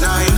night.